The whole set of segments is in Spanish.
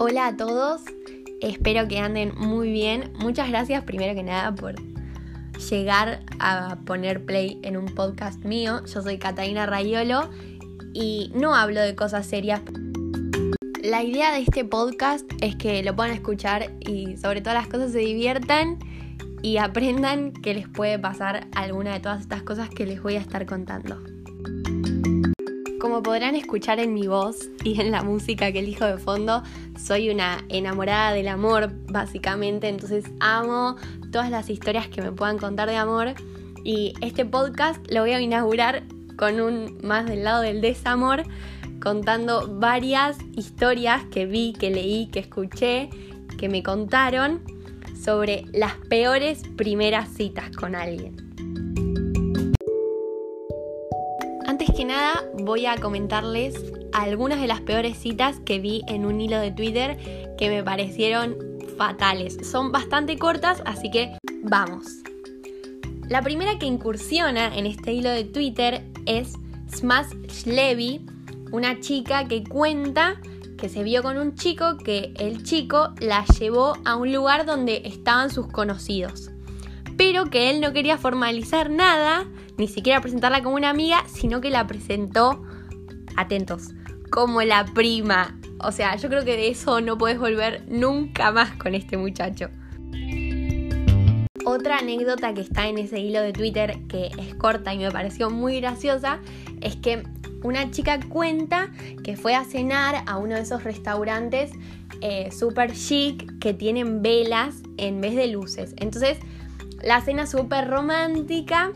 Hola a todos, espero que anden muy bien. Muchas gracias primero que nada por llegar a poner play en un podcast mío. Yo soy Catalina Rayolo y no hablo de cosas serias. La idea de este podcast es que lo puedan escuchar y sobre todas las cosas se diviertan y aprendan que les puede pasar alguna de todas estas cosas que les voy a estar contando. Como podrán escuchar en mi voz y en la música que elijo de fondo, soy una enamorada del amor, básicamente, entonces amo todas las historias que me puedan contar de amor y este podcast lo voy a inaugurar con un más del lado del desamor, contando varias historias que vi, que leí, que escuché, que me contaron sobre las peores primeras citas con alguien. Voy a comentarles algunas de las peores citas que vi en un hilo de Twitter que me parecieron fatales. Son bastante cortas, así que vamos. La primera que incursiona en este hilo de Twitter es Smash Levy, una chica que cuenta que se vio con un chico que el chico la llevó a un lugar donde estaban sus conocidos, pero que él no quería formalizar nada ni siquiera presentarla como una amiga, sino que la presentó, atentos, como la prima. O sea, yo creo que de eso no puedes volver nunca más con este muchacho. Otra anécdota que está en ese hilo de Twitter que es corta y me pareció muy graciosa es que una chica cuenta que fue a cenar a uno de esos restaurantes eh, super chic que tienen velas en vez de luces. Entonces, la cena súper romántica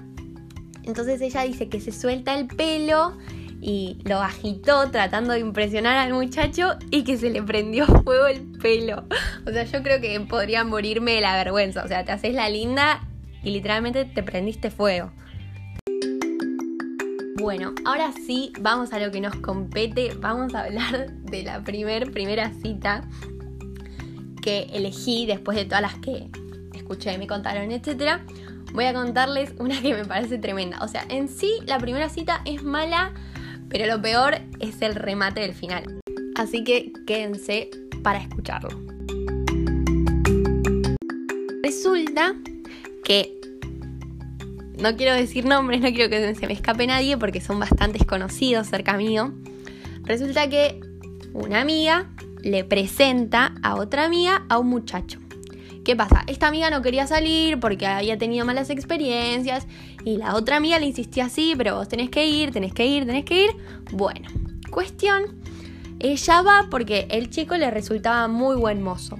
entonces ella dice que se suelta el pelo y lo agitó tratando de impresionar al muchacho y que se le prendió fuego el pelo. O sea, yo creo que podría morirme de la vergüenza. O sea, te haces la linda y literalmente te prendiste fuego. Bueno, ahora sí, vamos a lo que nos compete. Vamos a hablar de la primer, primera cita que elegí después de todas las que me contaron, etcétera voy a contarles una que me parece tremenda. O sea, en sí la primera cita es mala, pero lo peor es el remate del final. Así que quédense para escucharlo. Resulta que no quiero decir nombres, no quiero que se me escape nadie porque son bastante conocidos cerca mío. Resulta que una amiga le presenta a otra amiga a un muchacho. ¿Qué pasa? Esta amiga no quería salir porque había tenido malas experiencias y la otra amiga le insistía así, pero vos tenés que ir, tenés que ir, tenés que ir. Bueno, cuestión, ella va porque el chico le resultaba muy buen mozo.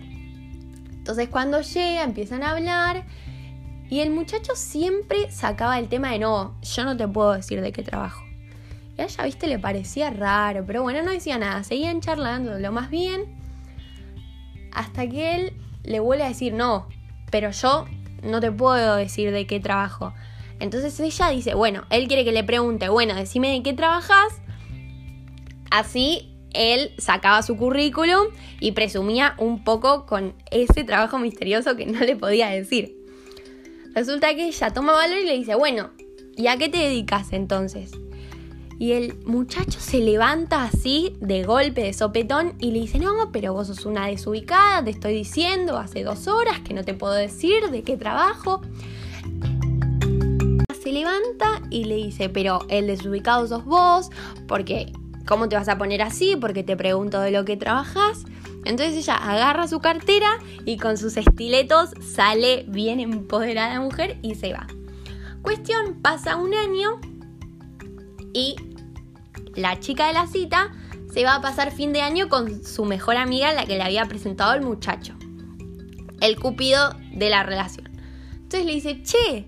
Entonces cuando llega empiezan a hablar y el muchacho siempre sacaba el tema de no, yo no te puedo decir de qué trabajo. Y a ella, viste, le parecía raro, pero bueno, no decía nada, seguían charlando lo más bien hasta que él le vuelve a decir, no, pero yo no te puedo decir de qué trabajo. Entonces ella dice, bueno, él quiere que le pregunte, bueno, decime de qué trabajas. Así él sacaba su currículum y presumía un poco con ese trabajo misterioso que no le podía decir. Resulta que ella toma valor y le dice, bueno, ¿y a qué te dedicas entonces? Y el muchacho se levanta así, de golpe, de sopetón, y le dice, no, pero vos sos una desubicada, te estoy diciendo hace dos horas que no te puedo decir de qué trabajo. Se levanta y le dice, pero el desubicado sos vos, porque ¿cómo te vas a poner así? Porque te pregunto de lo que trabajas. Entonces ella agarra su cartera y con sus estiletos sale bien empoderada mujer y se va. Cuestión, pasa un año y la chica de la cita se va a pasar fin de año con su mejor amiga, la que le había presentado el muchacho. El cupido de la relación. Entonces le dice, che,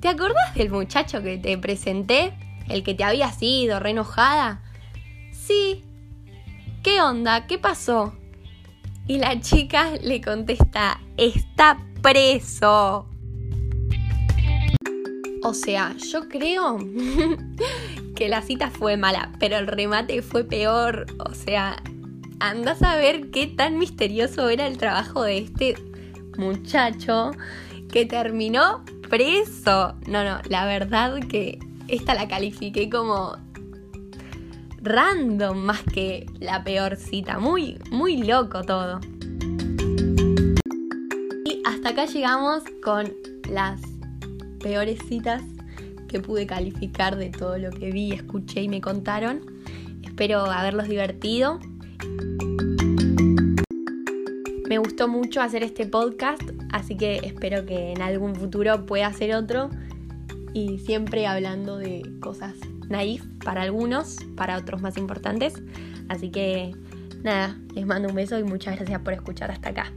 ¿te acordás del muchacho que te presenté? El que te había sido, re enojada. Sí. ¿Qué onda? ¿Qué pasó? Y la chica le contesta, está preso. O sea, yo creo que la cita fue mala, pero el remate fue peor. O sea, andas a ver qué tan misterioso era el trabajo de este muchacho que terminó preso. No, no, la verdad que esta la califiqué como random más que la peor cita. Muy, muy loco todo. Y hasta acá llegamos con las peores citas que pude calificar de todo lo que vi, escuché y me contaron. Espero haberlos divertido. Me gustó mucho hacer este podcast, así que espero que en algún futuro pueda hacer otro y siempre hablando de cosas naif para algunos, para otros más importantes. Así que nada, les mando un beso y muchas gracias por escuchar hasta acá.